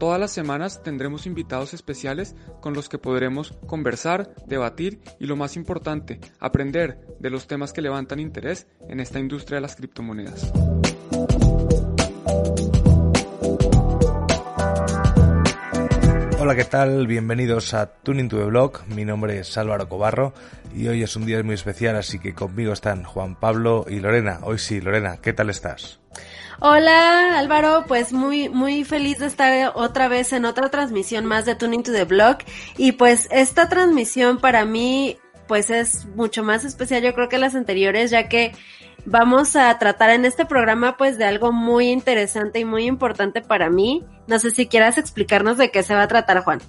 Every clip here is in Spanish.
Todas las semanas tendremos invitados especiales con los que podremos conversar, debatir y lo más importante, aprender de los temas que levantan interés en esta industria de las criptomonedas. Hola, ¿qué tal? Bienvenidos a Tuning to the Blog. Mi nombre es Álvaro Cobarro y hoy es un día muy especial, así que conmigo están Juan Pablo y Lorena. Hoy sí, Lorena, ¿qué tal estás? Hola Álvaro, pues muy muy feliz de estar otra vez en otra transmisión más de Tuning to the Blog y pues esta transmisión para mí pues es mucho más especial yo creo que las anteriores ya que vamos a tratar en este programa pues de algo muy interesante y muy importante para mí. No sé si quieras explicarnos de qué se va a tratar Juan.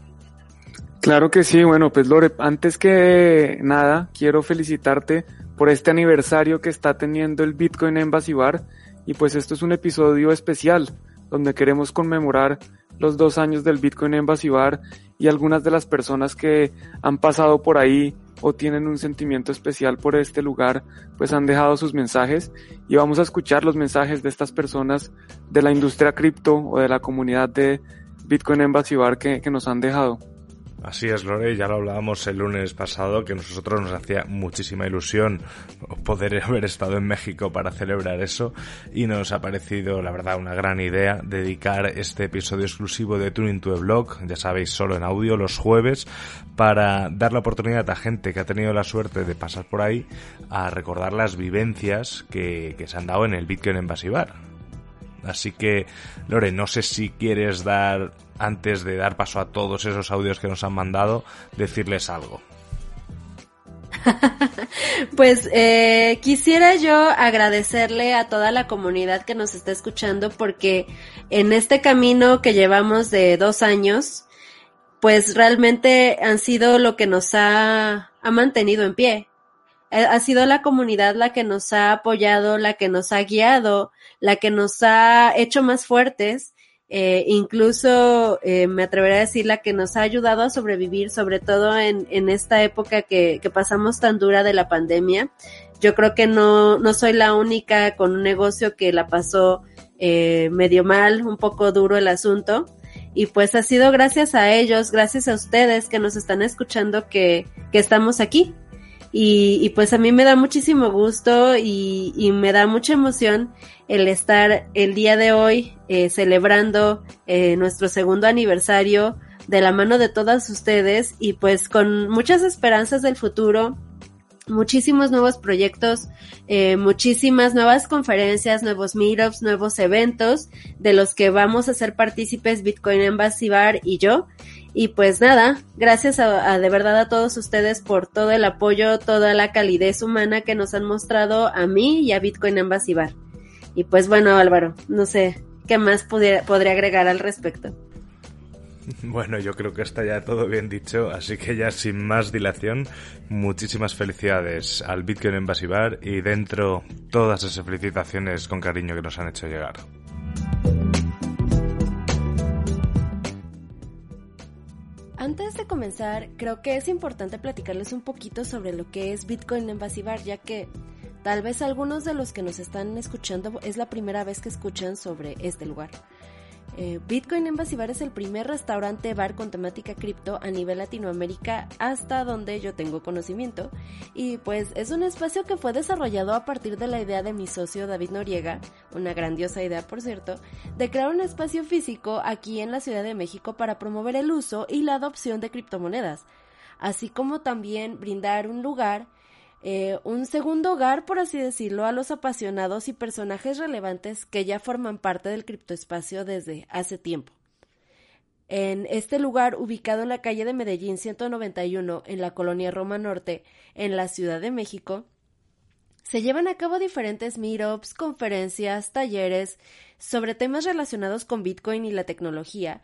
Claro que sí, bueno pues Lore, antes que nada quiero felicitarte por este aniversario que está teniendo el Bitcoin Embassy Bar y pues esto es un episodio especial donde queremos conmemorar los dos años del Bitcoin en Basibar y algunas de las personas que han pasado por ahí o tienen un sentimiento especial por este lugar, pues han dejado sus mensajes y vamos a escuchar los mensajes de estas personas de la industria cripto o de la comunidad de Bitcoin en Basibar que, que nos han dejado. Así es, Lore, ya lo hablábamos el lunes pasado, que nosotros nos hacía muchísima ilusión poder haber estado en México para celebrar eso y nos ha parecido, la verdad, una gran idea dedicar este episodio exclusivo de Tuning to the Blog, ya sabéis, solo en audio los jueves, para dar la oportunidad a gente que ha tenido la suerte de pasar por ahí a recordar las vivencias que, que se han dado en el Bitcoin en Basibar. Así que, Lore, no sé si quieres dar antes de dar paso a todos esos audios que nos han mandado, decirles algo. pues eh, quisiera yo agradecerle a toda la comunidad que nos está escuchando porque en este camino que llevamos de dos años, pues realmente han sido lo que nos ha, ha mantenido en pie. Ha sido la comunidad la que nos ha apoyado, la que nos ha guiado, la que nos ha hecho más fuertes eh, incluso eh, me atrevería a decir la que nos ha ayudado a sobrevivir, sobre todo en, en esta época que, que, pasamos tan dura de la pandemia. Yo creo que no, no soy la única con un negocio que la pasó eh, medio mal, un poco duro el asunto. Y pues ha sido gracias a ellos, gracias a ustedes que nos están escuchando que, que estamos aquí. Y, y, pues a mí me da muchísimo gusto y, y, me da mucha emoción el estar el día de hoy eh, celebrando eh, nuestro segundo aniversario de la mano de todas ustedes y pues con muchas esperanzas del futuro, muchísimos nuevos proyectos, eh, muchísimas nuevas conferencias, nuevos meetups, nuevos eventos de los que vamos a ser partícipes Bitcoin Embassy Bar y yo. Y pues nada, gracias a, de verdad a todos ustedes por todo el apoyo, toda la calidez humana que nos han mostrado a mí y a Bitcoin Embassy. Y pues bueno, Álvaro, no sé qué más pudiera, podría agregar al respecto. Bueno, yo creo que está ya todo bien dicho, así que ya sin más dilación, muchísimas felicidades al Bitcoin Embassy y dentro todas esas felicitaciones con cariño que nos han hecho llegar. Antes de comenzar, creo que es importante platicarles un poquito sobre lo que es Bitcoin Embassy Bar, ya que tal vez algunos de los que nos están escuchando es la primera vez que escuchan sobre este lugar. Eh, Bitcoin Embassy Bar es el primer restaurante bar con temática cripto a nivel Latinoamérica hasta donde yo tengo conocimiento. Y pues es un espacio que fue desarrollado a partir de la idea de mi socio David Noriega, una grandiosa idea por cierto, de crear un espacio físico aquí en la Ciudad de México para promover el uso y la adopción de criptomonedas así como también brindar un lugar, eh, un segundo hogar, por así decirlo, a los apasionados y personajes relevantes que ya forman parte del criptoespacio desde hace tiempo. En este lugar, ubicado en la calle de Medellín 191, en la colonia Roma Norte, en la Ciudad de México, se llevan a cabo diferentes meetups, conferencias, talleres sobre temas relacionados con Bitcoin y la tecnología.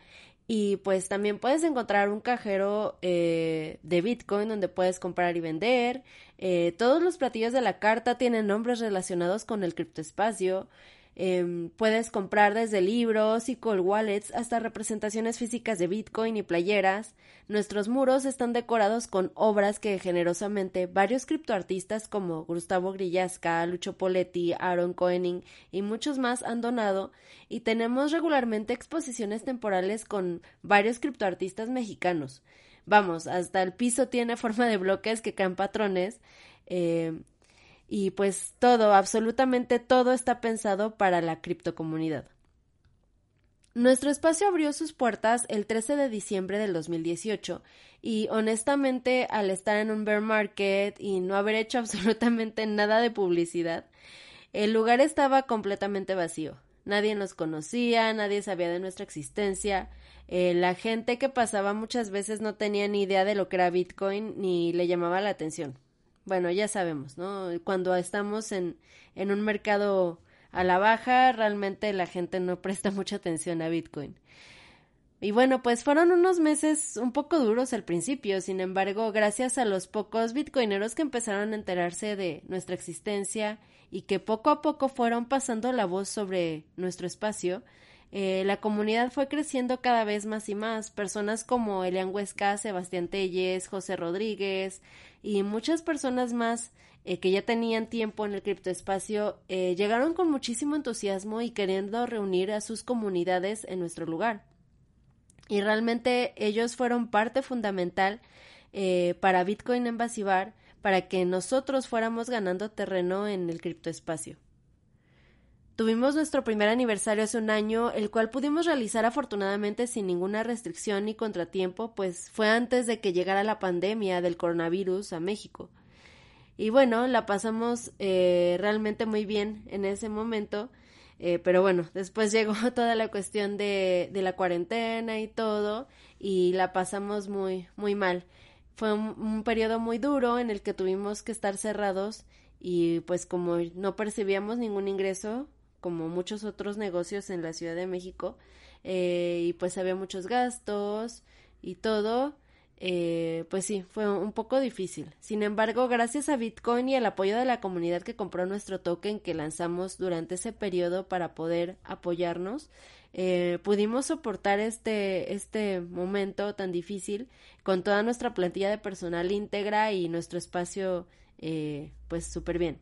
Y pues también puedes encontrar un cajero eh, de Bitcoin donde puedes comprar y vender. Eh, todos los platillos de la carta tienen nombres relacionados con el criptoespacio. Em, puedes comprar desde libros y call wallets hasta representaciones físicas de Bitcoin y playeras. Nuestros muros están decorados con obras que generosamente varios criptoartistas como Gustavo Grillasca, Lucho Poletti, Aaron Koenig y muchos más han donado y tenemos regularmente exposiciones temporales con varios criptoartistas mexicanos. Vamos, hasta el piso tiene forma de bloques que caen patrones. Eh, y pues todo, absolutamente todo está pensado para la criptocomunidad. Nuestro espacio abrió sus puertas el 13 de diciembre del 2018 y honestamente al estar en un bear market y no haber hecho absolutamente nada de publicidad, el lugar estaba completamente vacío. Nadie nos conocía, nadie sabía de nuestra existencia, eh, la gente que pasaba muchas veces no tenía ni idea de lo que era Bitcoin ni le llamaba la atención bueno, ya sabemos, ¿no? Cuando estamos en, en un mercado a la baja, realmente la gente no presta mucha atención a Bitcoin. Y bueno, pues fueron unos meses un poco duros al principio, sin embargo, gracias a los pocos bitcoineros que empezaron a enterarse de nuestra existencia y que poco a poco fueron pasando la voz sobre nuestro espacio, eh, la comunidad fue creciendo cada vez más y más. Personas como Elian Huesca, Sebastián Telles, José Rodríguez y muchas personas más eh, que ya tenían tiempo en el criptoespacio eh, llegaron con muchísimo entusiasmo y queriendo reunir a sus comunidades en nuestro lugar. Y realmente ellos fueron parte fundamental para Bitcoin en para que nosotros fuéramos ganando terreno en el criptoespacio. Tuvimos nuestro primer aniversario hace un año, el cual pudimos realizar afortunadamente sin ninguna restricción ni contratiempo, pues fue antes de que llegara la pandemia del coronavirus a México. Y bueno, la pasamos eh, realmente muy bien en ese momento, eh, pero bueno, después llegó toda la cuestión de, la cuarentena y todo, y la pasamos muy, muy mal. Fue un, un periodo muy duro en el que tuvimos que estar cerrados y pues como no percibíamos ningún ingreso, como muchos otros negocios en la Ciudad de México eh, y pues había muchos gastos y todo eh, pues sí, fue un poco difícil. Sin embargo, gracias a Bitcoin y al apoyo de la comunidad que compró nuestro token que lanzamos durante ese periodo para poder apoyarnos, eh, pudimos soportar este, este momento tan difícil con toda nuestra plantilla de personal íntegra y nuestro espacio pues súper bien.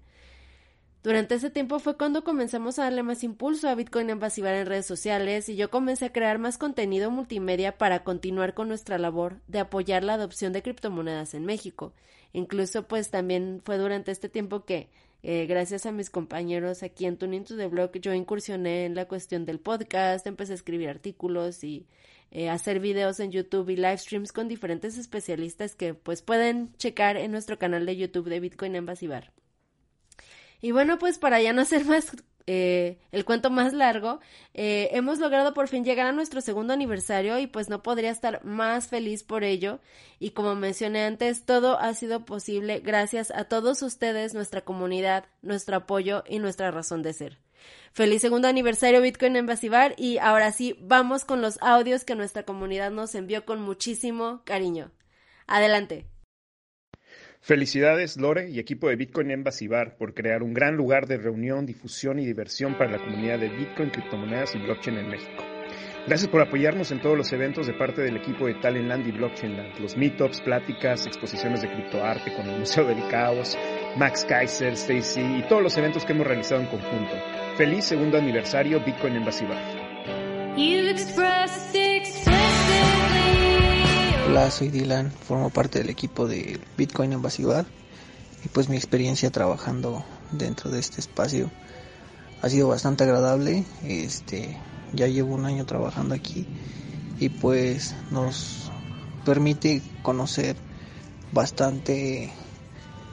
Durante ese tiempo fue cuando comenzamos a darle más impulso a Bitcoin Invasivar en redes sociales y yo comencé a crear más contenido multimedia para continuar con nuestra labor de apoyar la adopción de criptomonedas en México. Incluso pues también fue durante este tiempo que eh, gracias a mis compañeros aquí en Tuning to the Blog yo incursioné en la cuestión del podcast, empecé a escribir artículos y eh, hacer videos en YouTube y live streams con diferentes especialistas que pues pueden checar en nuestro canal de YouTube de Bitcoin Invasivar. Y bueno, pues para ya no hacer más eh, el cuento más largo, eh, hemos logrado por fin llegar a nuestro segundo aniversario y pues no podría estar más feliz por ello. Y como mencioné antes, todo ha sido posible gracias a todos ustedes, nuestra comunidad, nuestro apoyo y nuestra razón de ser. Feliz segundo aniversario Bitcoin en y ahora sí, vamos con los audios que nuestra comunidad nos envió con muchísimo cariño. Adelante. Felicidades, Lore y equipo de Bitcoin Embassy Bar por crear un gran lugar de reunión, difusión y diversión para la comunidad de Bitcoin, criptomonedas y blockchain en México. Gracias por apoyarnos en todos los eventos de parte del equipo de Talentland y Blockchainland, los meetups, pláticas, exposiciones de criptoarte con el Museo del Caos, Max Kaiser, Stacy y todos los eventos que hemos realizado en conjunto. Feliz segundo aniversario Bitcoin Embassy Bar. Hola, soy Dylan, formo parte del equipo de Bitcoin en y pues mi experiencia trabajando dentro de este espacio ha sido bastante agradable. Este, ya llevo un año trabajando aquí y pues nos permite conocer bastante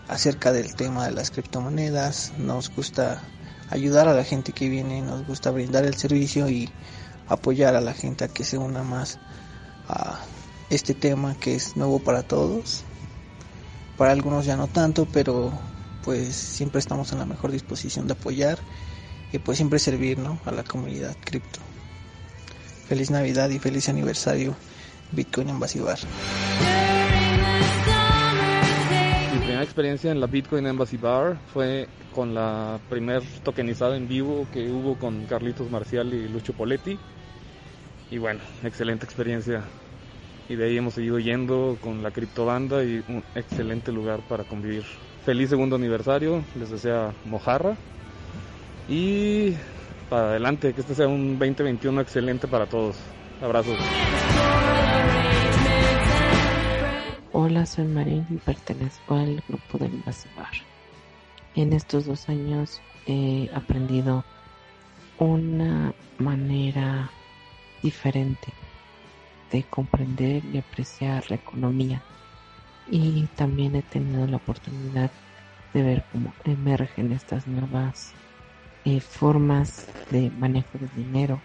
acerca del tema de las criptomonedas, nos gusta ayudar a la gente que viene, nos gusta brindar el servicio y apoyar a la gente a que se una más a este tema que es nuevo para todos. Para algunos ya no tanto, pero pues siempre estamos en la mejor disposición de apoyar y pues siempre servir ¿no? a la comunidad cripto. Feliz Navidad y feliz aniversario Bitcoin en Basibar. Mi primera experiencia en la Bitcoin Embassy Bar fue con la primer tokenizada en vivo que hubo con Carlitos Marcial y Lucho Poletti. Y bueno, excelente experiencia. Y de ahí hemos seguido yendo con la criptobanda y un excelente lugar para convivir. Feliz segundo aniversario, les desea Mojarra. Y para adelante, que este sea un 2021 excelente para todos. Abrazos. Hola, soy Marín y pertenezco al grupo de Bar. En estos dos años he aprendido una manera diferente de comprender y apreciar la economía y también he tenido la oportunidad de ver cómo emergen estas nuevas eh, formas de manejo de dinero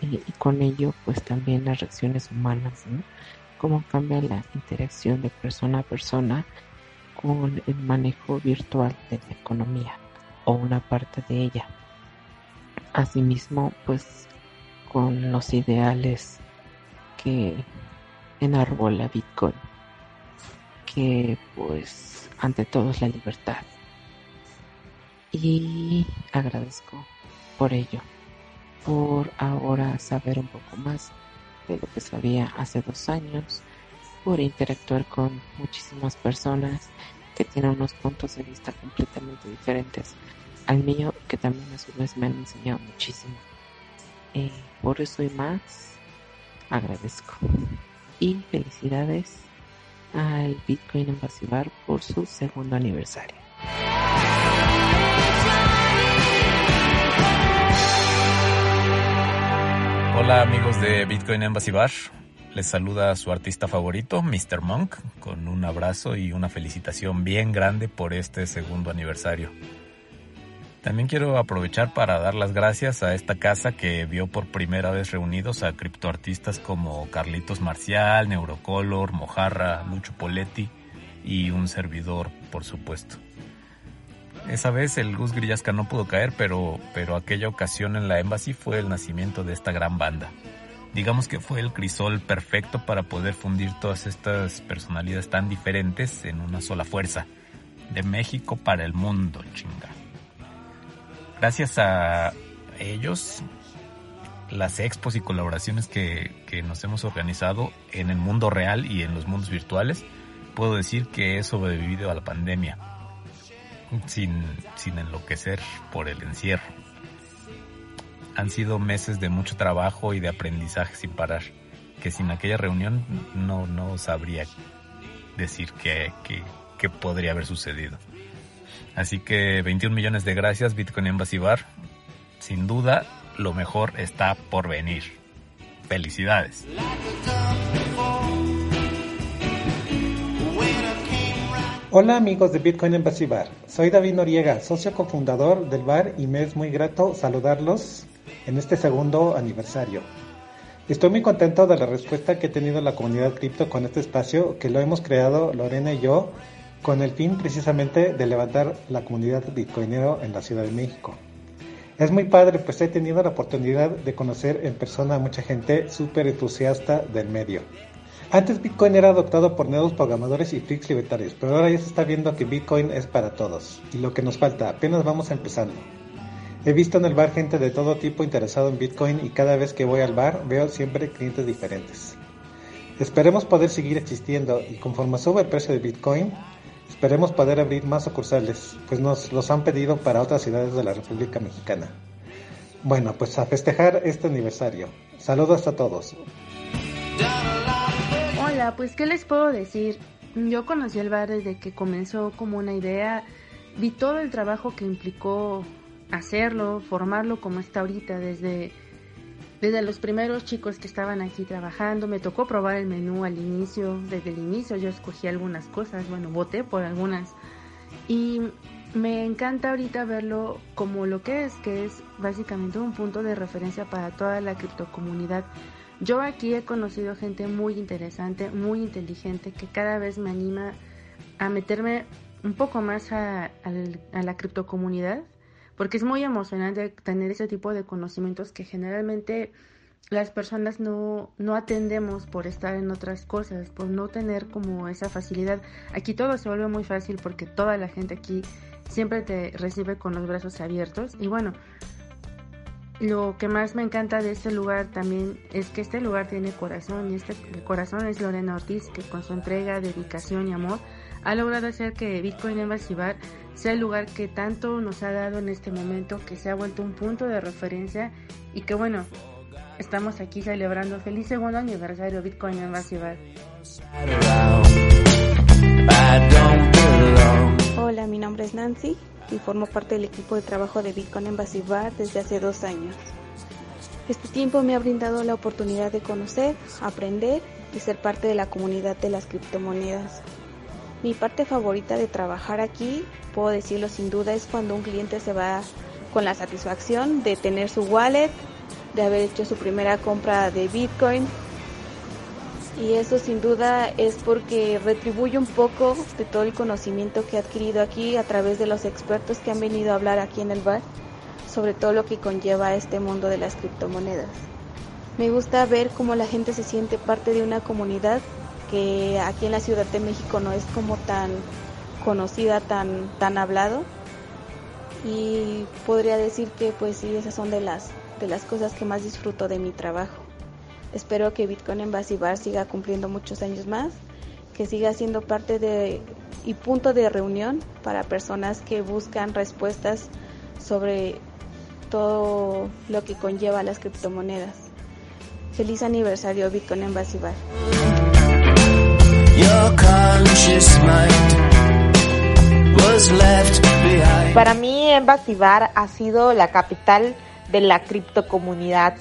y, con ello pues también las reacciones humanas, cómo cambia la interacción de persona a persona con el manejo virtual de la economía o una parte de ella. Asimismo, pues con los ideales que enarbola Bitcoin, que pues ante todo es la libertad. Y agradezco por ello, por ahora saber un poco más de lo que sabía hace dos años, por interactuar con muchísimas personas que tienen unos puntos de vista completamente diferentes al mío, que también a su vez me han enseñado muchísimo. Eh, por eso y más, agradezco. Y felicidades al Bitcoin Invasivar por su segundo aniversario. Hola amigos de Bitcoin Embassy Bar. Les saluda su artista favorito, Mr. Monk, con un abrazo y una felicitación bien grande por este segundo aniversario. También quiero aprovechar para dar las gracias a esta casa que vio por primera vez reunidos a criptoartistas como Carlitos Marcial, Neurocolor, Mojarra, Lucho Poletti y un servidor, por supuesto. Esa vez el Gus Grillasca no pudo caer, pero, pero aquella ocasión en la Embassy fue el nacimiento de esta gran banda. Digamos que fue el crisol perfecto para poder fundir todas estas personalidades tan diferentes en una sola fuerza. De México para el mundo, chinga. Gracias a ellos, las expos y colaboraciones que, que nos hemos organizado en el mundo real y en los mundos virtuales, puedo decir que he sobrevivido a la pandemia sin, sin enloquecer por el encierro. Han sido meses de mucho trabajo y de aprendizaje sin parar, que sin aquella reunión no, no sabría decir qué, qué, podría haber sucedido. Así que 21 millones de gracias Bitcoin Embassy Bar. Sin duda, lo mejor está por venir. Felicidades. Hola amigos de Bitcoin Embassy Bar, soy David Noriega, socio cofundador del bar y me es muy grato saludarlos en este segundo aniversario. Estoy muy contento de la respuesta que ha tenido la comunidad cripto con este espacio que lo hemos creado Lorena y yo con el fin precisamente de levantar la comunidad bitcoinero en la Ciudad de México. Es muy padre pues he tenido la oportunidad de conocer en persona a mucha gente súper entusiasta del medio. Antes Bitcoin era adoptado por nuevos programadores y freaks libertarios, pero ahora ya se está viendo que Bitcoin es para todos. Y lo que nos falta, apenas vamos empezando. He visto en el bar gente de todo tipo interesado en Bitcoin y cada vez que voy al bar veo siempre clientes diferentes. Esperemos poder seguir existiendo y conforme sube el precio de Bitcoin, esperemos poder abrir más sucursales, pues nos los han pedido para otras ciudades de la República Mexicana. Bueno, pues a festejar este aniversario. Saludos a todos. Hola, pues ¿qué les puedo decir? Yo conocí el bar desde que comenzó como una idea, vi todo el trabajo que implicó hacerlo, formarlo como está ahorita, desde desde los primeros chicos que estaban aquí trabajando, me tocó probar el menú al inicio, desde el inicio yo escogí algunas cosas, bueno, voté por algunas y me encanta ahorita verlo como lo que es, que es básicamente un punto de referencia para toda la criptocomunidad. Yo aquí he conocido gente muy interesante, muy inteligente, que cada vez me anima a meterme un poco más a, a la criptocomunidad porque es muy emocionante tener ese tipo de conocimientos que generalmente las personas no, no atendemos por estar en otras cosas, por no tener como esa facilidad. Aquí todo se vuelve muy fácil porque toda la gente aquí siempre te recibe con los brazos abiertos. Y bueno, lo que más me encanta de este lugar también es que este lugar tiene corazón y este corazón es Lorena Ortiz que con su entrega, dedicación y amor ha logrado hacer que Bitcoin Embassy Bar sea el lugar que tanto nos ha dado en este momento, que se ha vuelto un punto de referencia y que bueno, estamos aquí celebrando feliz segundo aniversario Bitcoin Embassy Bar. Hola, mi nombre es Nancy y formo parte del equipo de trabajo de Bitcoin Embassy desde hace dos años. Este tiempo me ha brindado la oportunidad de conocer, aprender y ser parte de la comunidad de las criptomonedas. Mi parte favorita de trabajar aquí, puedo decirlo sin duda, es cuando un cliente se va con la satisfacción de tener su wallet, de haber hecho su primera compra de Bitcoin. Y eso sin duda es porque retribuye un poco de todo el conocimiento que he adquirido aquí a través de los expertos que han venido a hablar aquí en el bar sobre todo lo que conlleva este mundo de las criptomonedas. Me gusta ver cómo la gente se siente parte de una comunidad que aquí en la Ciudad de México no es como tan conocida, tan, tan hablado. Y podría decir que pues sí, esas son de las, de las cosas que más disfruto de mi trabajo. Espero que Bitcoin en Bar siga cumpliendo muchos años más, que siga siendo parte de y punto de reunión para personas que buscan respuestas sobre todo lo que conlleva las criptomonedas. Feliz aniversario Bitcoin en Bar. Para mí, Embasivar ha sido la capital de la criptocomunidad.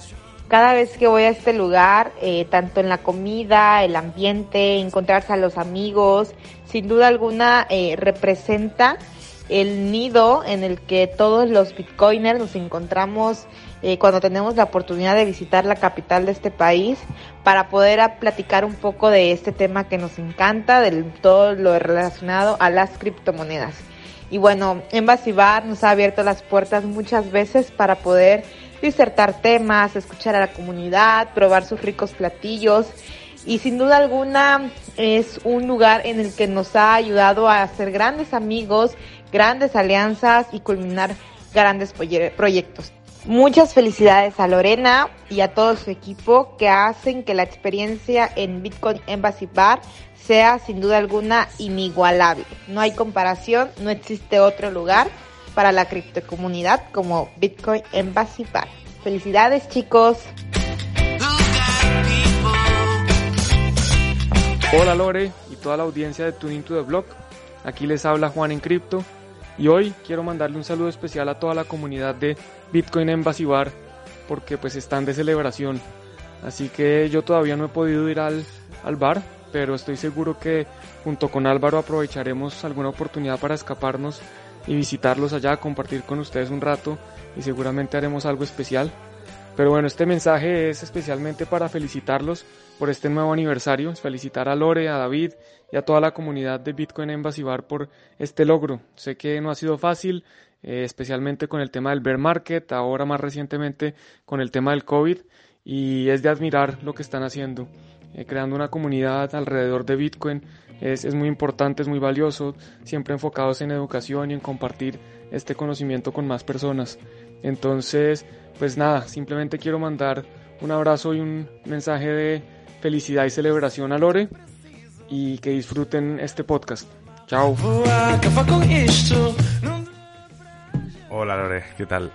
Cada vez que voy a este lugar, eh, tanto en la comida, el ambiente, encontrarse a los amigos, sin duda alguna eh, representa el nido en el que todos los bitcoiners nos encontramos eh, cuando tenemos la oportunidad de visitar la capital de este país para poder platicar un poco de este tema que nos encanta, de todo lo relacionado a las criptomonedas. Y bueno, Embassy Bar nos ha abierto las puertas muchas veces para poder disertar temas, escuchar a la comunidad, probar sus ricos platillos y sin duda alguna es un lugar en el que nos ha ayudado a hacer grandes amigos, grandes alianzas y culminar grandes proyectos. Muchas felicidades a Lorena y a todo su equipo que hacen que la experiencia en Bitcoin Embassy Bar sea sin duda alguna inigualable. No hay comparación, no existe otro lugar para la criptocomunidad como Bitcoin Embassy Bar. Felicidades chicos. Hola Lore y toda la audiencia de Tuning to the Block. Aquí les habla Juan en Cripto y hoy quiero mandarle un saludo especial a toda la comunidad de Bitcoin Embassy Bar porque pues están de celebración. Así que yo todavía no he podido ir al, al bar, pero estoy seguro que junto con Álvaro aprovecharemos alguna oportunidad para escaparnos y visitarlos allá, compartir con ustedes un rato y seguramente haremos algo especial. Pero bueno, este mensaje es especialmente para felicitarlos por este nuevo aniversario, felicitar a Lore, a David y a toda la comunidad de Bitcoin Embassy por este logro. Sé que no ha sido fácil, eh, especialmente con el tema del bear market, ahora más recientemente con el tema del COVID, y es de admirar lo que están haciendo. Eh, creando una comunidad alrededor de Bitcoin es, es muy importante, es muy valioso, siempre enfocados en educación y en compartir este conocimiento con más personas. Entonces, pues nada, simplemente quiero mandar un abrazo y un mensaje de felicidad y celebración a Lore y que disfruten este podcast. Chao. Hola Lore, ¿qué tal?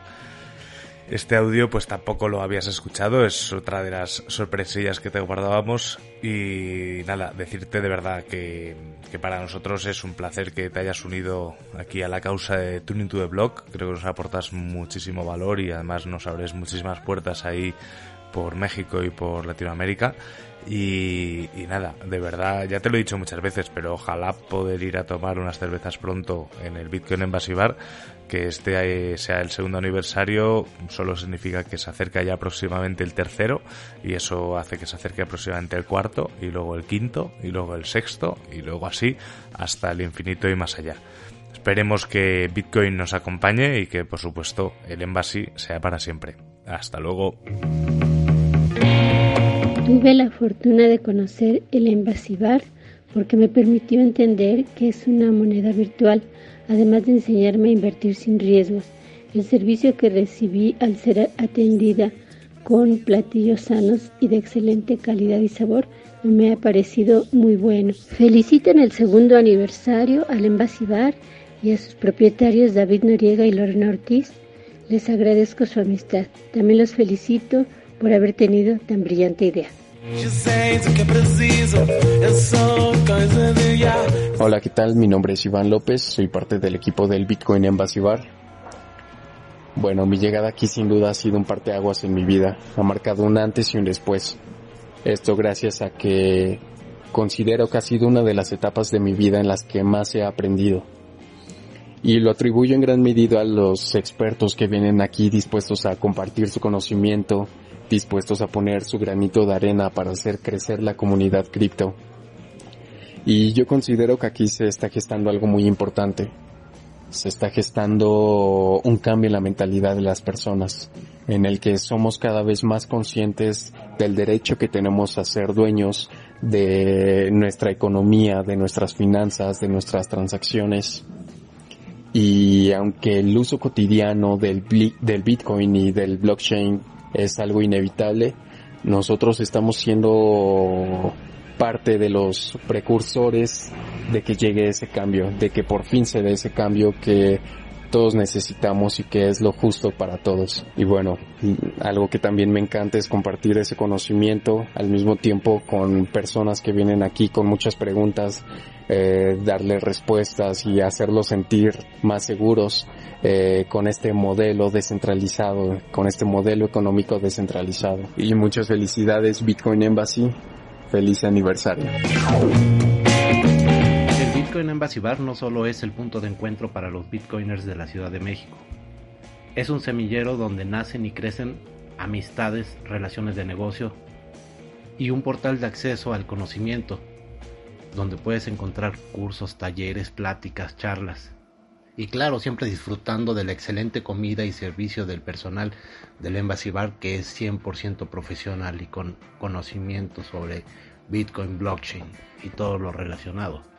Este audio pues tampoco lo habías escuchado, es otra de las sorpresillas que te guardábamos y nada, decirte de verdad que, que, para nosotros es un placer que te hayas unido aquí a la causa de Tuning to the Blog, creo que nos aportas muchísimo valor y además nos abres muchísimas puertas ahí por México y por Latinoamérica. Y, nada, de verdad, ya te lo he dicho muchas veces, pero ojalá poder ir a tomar unas cervezas pronto en el Bitcoin Embassy Bar, que este sea el segundo aniversario, solo significa que se acerca ya próximamente el tercero, y eso hace que se acerque aproximadamente el cuarto, y luego el quinto, y luego el sexto, y luego así hasta el infinito y más allá. Esperemos que Bitcoin nos acompañe y que, por supuesto, el Embassy sea para siempre. Hasta luego. Tuve la fortuna de conocer el Envasivar porque me permitió entender que es una moneda virtual, además de enseñarme a invertir sin riesgos. El servicio que recibí al ser atendida con platillos sanos y de excelente calidad y sabor me ha parecido muy bueno. Felicito en el segundo aniversario al Envasivar y a sus propietarios David Noriega y Lorena Ortiz. Les agradezco su amistad. También los felicito por haber tenido tan brillante idea. Hola, ¿qué tal? Mi nombre es Iván López, soy parte del equipo del Bitcoin Embassy Bar. Bueno, mi llegada aquí sin duda ha sido un parteaguas en mi vida, ha marcado un antes y un después. Esto gracias a que considero que ha sido una de las etapas de mi vida en las que más he aprendido. Y lo atribuyo en gran medida a los expertos que vienen aquí dispuestos a compartir su conocimiento dispuestos a poner su granito de arena para hacer crecer la comunidad cripto. Y yo considero que aquí se está gestando algo muy importante. Se está gestando un cambio en la mentalidad de las personas, en el que somos cada vez más conscientes del derecho que tenemos a ser dueños de nuestra economía, de nuestras finanzas, de nuestras transacciones. Y aunque el uso cotidiano del, del Bitcoin y del blockchain es algo inevitable. Nosotros estamos siendo parte de los precursores de que llegue ese cambio, de que por fin se dé ese cambio que todos necesitamos y que es lo justo para todos. Y bueno, algo que también me encanta es compartir ese conocimiento al mismo tiempo con personas que vienen aquí con muchas preguntas, eh, darles respuestas y hacerlos sentir más seguros eh, con este modelo descentralizado, con este modelo económico descentralizado. Y muchas felicidades Bitcoin Embassy, feliz aniversario. Bitcoin Embassy Bar no solo es el punto de encuentro para los bitcoiners de la Ciudad de México, es un semillero donde nacen y crecen amistades, relaciones de negocio y un portal de acceso al conocimiento, donde puedes encontrar cursos, talleres, pláticas, charlas y claro, siempre disfrutando de la excelente comida y servicio del personal del Embassy Bar que es 100% profesional y con conocimiento sobre Bitcoin, blockchain y todo lo relacionado.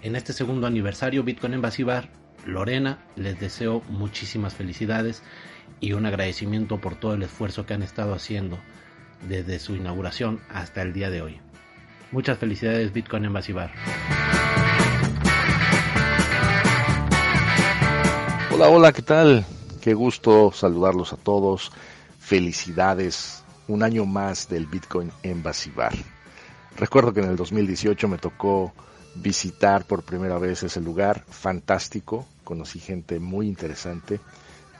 En este segundo aniversario Bitcoin Bar, Lorena les deseo muchísimas felicidades y un agradecimiento por todo el esfuerzo que han estado haciendo desde su inauguración hasta el día de hoy. Muchas felicidades Bitcoin Bar. Hola, hola, ¿qué tal? Qué gusto saludarlos a todos. Felicidades. Un año más del Bitcoin Bar. Recuerdo que en el 2018 me tocó visitar por primera vez ese lugar. Fantástico. Conocí gente muy interesante.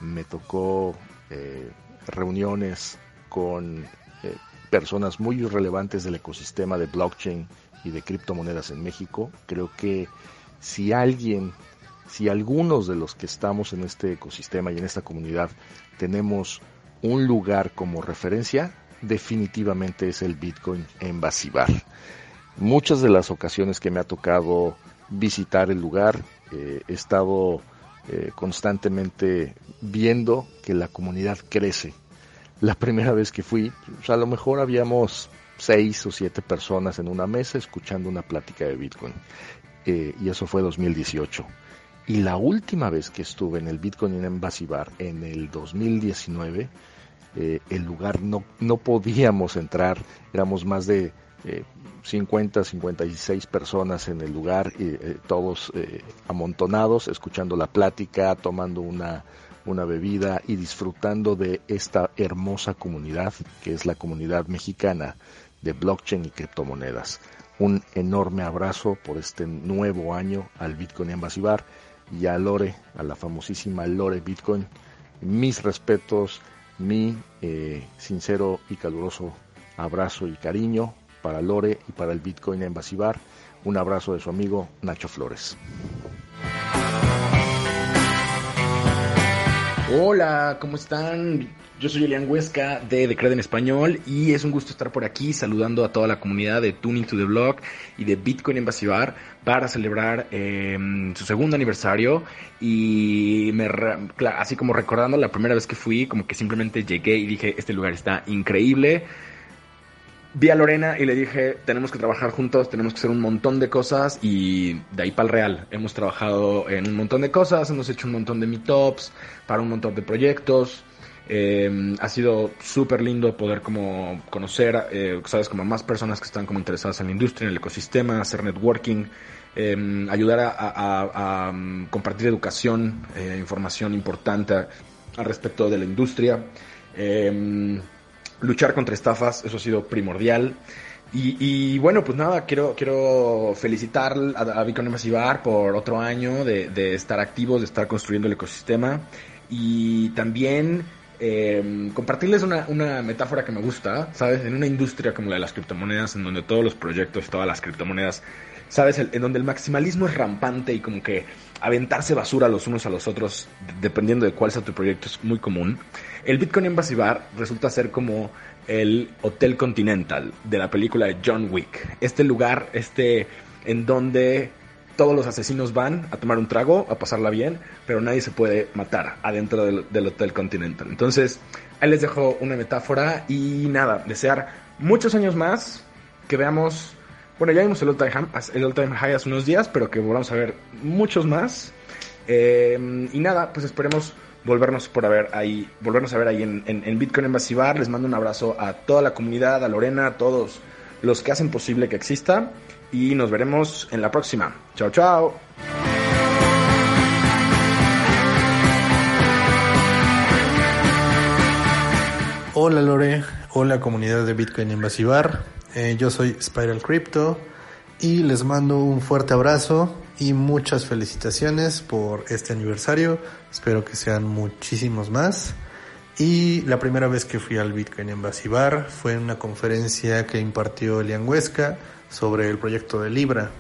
Me tocó eh, reuniones con eh, personas muy relevantes del ecosistema de blockchain y de criptomonedas en México. Creo que si alguien si algunos de los que estamos en este ecosistema y en esta comunidad tenemos un lugar como referencia, definitivamente es el Bitcoin en Basibar. Muchas de las ocasiones que me ha tocado visitar el lugar, eh, he estado eh, constantemente viendo que la comunidad crece. La primera vez que fui, pues, a lo mejor habíamos seis o siete personas en una mesa escuchando una plática de Bitcoin. Eh, y eso fue 2018 y la última vez que estuve en el Bitcoin Embassy Bar, en el 2019, eh, el lugar no, no podíamos entrar, éramos más de 50, eh, 56 personas en el lugar, eh, todos amontonados, escuchando la plática, tomando una, una bebida y disfrutando de esta hermosa comunidad que es la comunidad mexicana de blockchain y criptomonedas. Un enorme abrazo por este nuevo año al Bitcoin Embassy Bar y a Lore, a la famosísima Lore Bitcoin. Mis respetos, mi eh, sincero y caluroso abrazo y cariño para Lore y para el Bitcoin en Basibar. Un abrazo de su amigo Nacho Flores. Hola, ¿cómo están? Yo soy Elian Huesca de Decred en Español y es un gusto estar por aquí saludando a toda la comunidad de Tuning to the Blog y de Bitcoin en para celebrar em, su segundo aniversario y me así como recordando la primera vez que fui, como que simplemente llegué y dije, este lugar está increíble vi a Lorena y le dije, tenemos que trabajar juntos, tenemos que hacer un montón de cosas y de ahí para el real. Hemos trabajado en un montón de cosas, hemos hecho un montón de meetups para un montón de proyectos. Eh, ha sido súper lindo poder como conocer, eh, sabes, como más personas que están como interesadas en la industria, en el ecosistema, hacer networking, eh, ayudar a, um, compartir educación, información importante al respecto de la industria luchar contra estafas, eso ha sido primordial. Y, bueno, pues nada, quiero, quiero felicitar a, a Bitcoin Masivar por otro año de, estar activos, de estar construyendo el ecosistema y también eh, compartirles una, una, metáfora que me gusta, ¿sabes? En una industria como la de las criptomonedas, en donde todos los proyectos, todas las criptomonedas, ¿sabes? en donde el maximalismo es rampante y como que aventarse basura los unos a los otros, dependiendo de cuál sea tu proyecto, es muy común. El Bitcoin Bar resulta ser como el Hotel Continental de la película de John Wick. Este lugar, este, en donde todos los asesinos van a tomar un trago, a pasarla bien, pero nadie se puede matar adentro del, del Hotel Continental. Entonces, ahí les dejo una metáfora y nada, desear muchos años más, que veamos bueno, ya vimos el All Time, High hace unos días, pero que volvamos a ver muchos más. Eh, y nada, pues esperemos volvernos por a ver ahí, volvernos a ver ahí en, en, Bitcoin en Basibar. Les mando un abrazo a toda la comunidad, a Lorena, a todos los que hacen posible que exista. Y nos veremos en la próxima. Chao, chao. Hola Lore, hola comunidad de Bitcoin en Basibar. Eh, yo soy Spiral Crypto y les mando un fuerte abrazo y muchas felicitaciones por este aniversario. Espero que sean muchísimos más. Y la primera vez que fui al Bitcoin en Basibar fue en una conferencia que impartió Elian Huesca sobre el proyecto de Libra.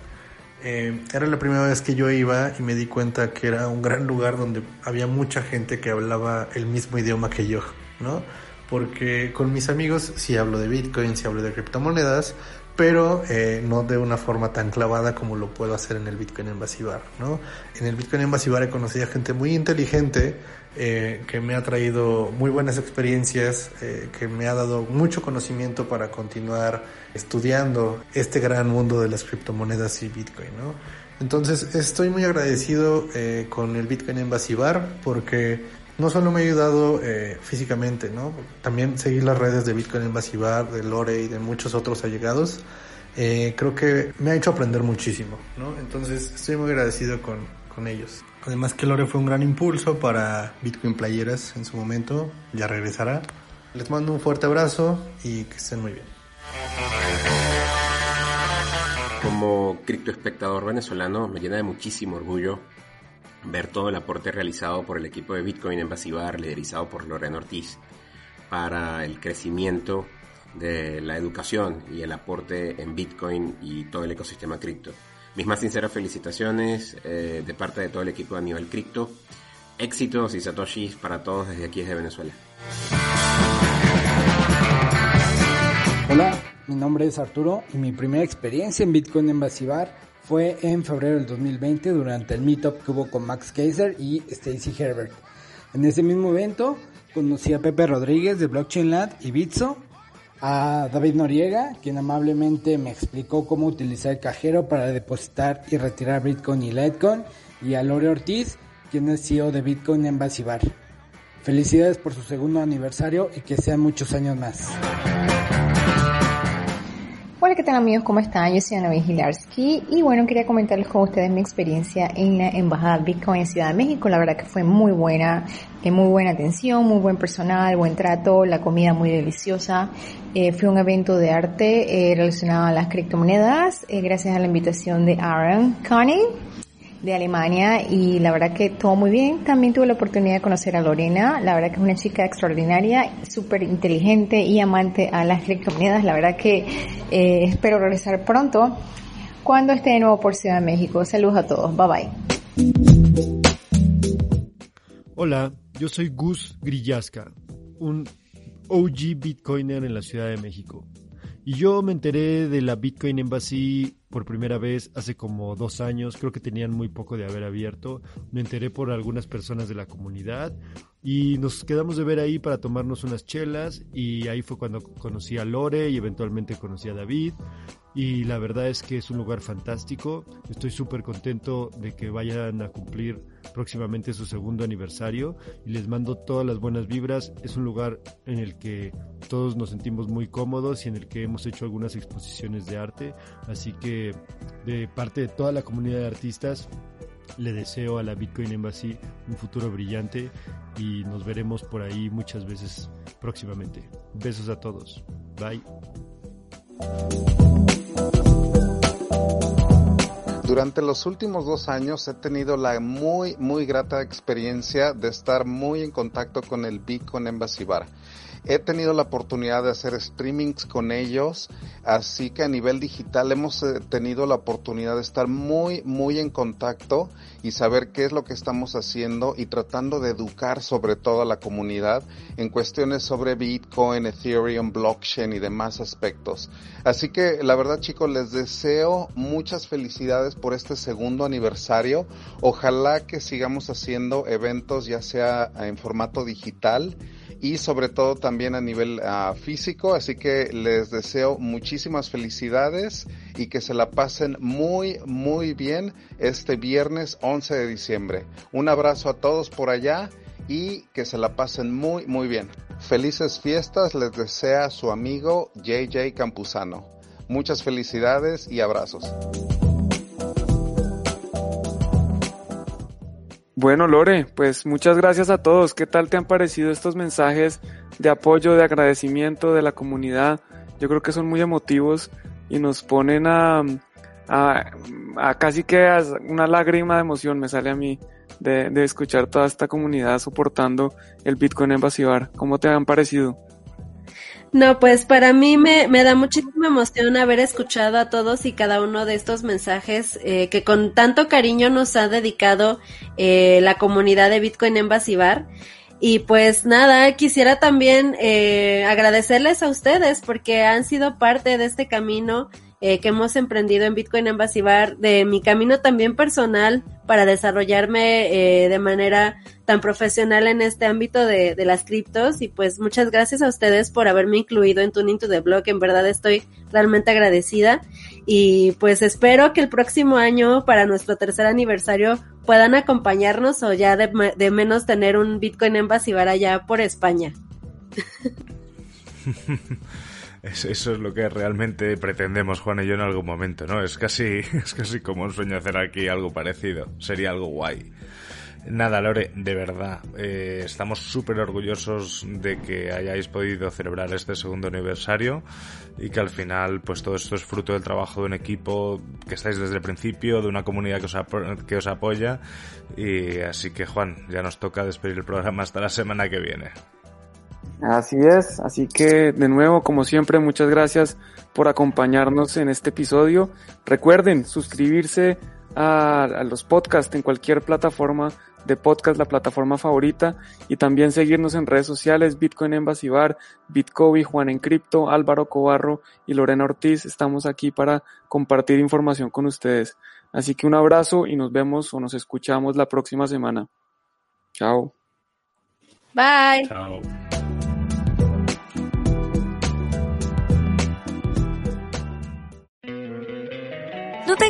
Eh, era la primera vez que yo iba y me di cuenta que era un gran lugar donde había mucha gente que hablaba el mismo idioma que yo, ¿no? Porque con mis amigos sí hablo de Bitcoin, sí hablo de criptomonedas, pero eh, no de una forma tan clavada como lo puedo hacer en el Bitcoin en Basibar, ¿no? En el Bitcoin en Basibar he conocido a gente muy inteligente eh, que me ha traído muy buenas experiencias, eh, que me ha dado mucho conocimiento para continuar estudiando este gran mundo de las criptomonedas y Bitcoin, ¿no? Entonces estoy muy agradecido con el Bitcoin en Basibar porque no solo me ha ayudado eh, físicamente, ¿no? También seguir las redes de Bitcoin en Basibar, de Lore y de muchos otros allegados. Eh, creo que me ha hecho aprender muchísimo, ¿no? Entonces estoy muy agradecido con, con ellos. Además que Lore fue un gran impulso para Bitcoin Playeras en su momento, ya regresará. Les mando un fuerte abrazo y que estén muy bien. Como criptoespectador venezolano me llena de muchísimo orgullo ver todo el aporte realizado por el equipo de Bitcoin en Basibar, liderizado por Lorena Ortiz, para el crecimiento de la educación y el aporte en Bitcoin y todo el ecosistema cripto. Mis más sinceras felicitaciones eh, de parte de todo el equipo a nivel cripto. Éxitos y satoshis para todos desde aquí desde Venezuela. Hola, mi nombre es Arturo y mi primera experiencia en Bitcoin en Basibar fue en febrero del 2020 durante el meetup que hubo con Max Kaiser y Stacy Herbert. En ese mismo evento conocí a Pepe Rodríguez de Blockchain Lab y Bitso, a David Noriega, quien amablemente me explicó cómo utilizar el cajero para depositar y retirar Bitcoin y Litecoin, y a Lore Ortiz, quien es CEO de Bitcoin en Basibar. Felicidades por su segundo aniversario y que sean muchos años más. ¿Qué tal amigos? ¿Cómo están? Yo soy Ana Vigilarski y bueno, quería comentarles con ustedes mi experiencia en la Embajada Bitcoin en Ciudad de México. La verdad que fue muy buena, eh, muy buena atención, muy buen personal, buen trato, la comida muy deliciosa. Eh, fue un evento de arte eh, relacionado a las criptomonedas gracias a la invitación de Aaron Conning de Alemania y la verdad que todo muy bien. También tuve la oportunidad de conocer a Lorena, la verdad que es una chica extraordinaria, súper inteligente y amante a las criptomonedas. La verdad que eh, espero regresar pronto cuando esté de nuevo por Ciudad de México. Saludos a todos, bye bye. Hola, yo soy Gus Grillasca, un OG Bitcoiner en la Ciudad de México. Y yo me enteré de la Bitcoin Embassy por primera vez hace como dos años, creo que tenían muy poco de haber abierto. Me enteré por algunas personas de la comunidad y nos quedamos de ver ahí para tomarnos unas chelas y ahí fue cuando conocí a Lore y eventualmente conocí a David y la verdad es que es un lugar fantástico. Estoy súper contento de que vayan a cumplir próximamente su segundo aniversario y les mando todas las buenas vibras. Es un lugar en el que todos nos sentimos muy cómodos y en el que hemos hecho algunas exposiciones de arte. Así que de parte de toda la comunidad de artistas, le deseo a la Bitcoin Embassy un futuro brillante y nos veremos por ahí muchas veces próximamente. Besos a todos. Bye. Durante los últimos dos años he tenido la muy, muy grata experiencia de estar muy en contacto con el Bitcoin Embassy Bar. He tenido la oportunidad de hacer streamings con ellos, así que a nivel digital hemos eh, tenido la oportunidad de estar muy, muy en contacto y saber qué es lo que estamos haciendo y tratando de educar sobre todo a la comunidad en cuestiones sobre Bitcoin, Ethereum, blockchain y demás aspectos. Así que la verdad chicos, les deseo muchas felicidades por este segundo aniversario. Ojalá que sigamos haciendo eventos ya sea en formato digital y sobre todo también a nivel uh, físico. Así que les deseo muchísimas felicidades y que se la pasen muy, muy bien este viernes 11 de diciembre. Un abrazo a todos por allá y que se la pasen muy, muy bien. Felices fiestas les desea su amigo JJ Campuzano. Muchas felicidades y abrazos. Bueno, Lore, pues muchas gracias a todos. ¿Qué tal te han parecido estos mensajes de apoyo, de agradecimiento de la comunidad? Yo creo que son muy emotivos y nos ponen a, a, a casi que a una lágrima de emoción me sale a mí de, de escuchar toda esta comunidad soportando el Bitcoin en Basibar. ¿Cómo te han parecido? No, pues para mí me, me, da muchísima emoción haber escuchado a todos y cada uno de estos mensajes eh, que con tanto cariño nos ha dedicado eh, la comunidad de Bitcoin en Basibar. Y pues nada, quisiera también eh, agradecerles a ustedes porque han sido parte de este camino eh, que hemos emprendido en Bitcoin Embassy Bar, de mi camino también personal para desarrollarme eh, de manera tan profesional en este ámbito de, de, las criptos. Y pues muchas gracias a ustedes por haberme incluido en Tuning to the Blog, en verdad estoy realmente agradecida. Y pues espero que el próximo año para nuestro tercer aniversario puedan acompañarnos o ya de, de menos tener un Bitcoin Embassy Bar allá por España. eso es lo que realmente pretendemos Juan y yo en algún momento, ¿no? Es casi, es casi como un sueño hacer aquí algo parecido. Sería algo guay. Nada, Lore, de verdad, eh, estamos súper orgullosos de que hayáis podido celebrar este segundo aniversario y que al final, pues todo esto es fruto del trabajo de un equipo que estáis desde el principio, de una comunidad que os, que os apoya y así que Juan, ya nos toca despedir el programa hasta la semana que viene. Así es, así que de nuevo, como siempre, muchas gracias por acompañarnos en este episodio. Recuerden suscribirse a, a, los podcasts en cualquier plataforma de podcast, la plataforma favorita, y también seguirnos en redes sociales, Bitcoin Embassy Bar, Bitcoin, Juan en Cripto, Álvaro Cobarro y Lorena Ortiz. Estamos aquí para compartir información con ustedes. Así que un abrazo y nos vemos o nos escuchamos la próxima semana. Chao. Bye. Chao.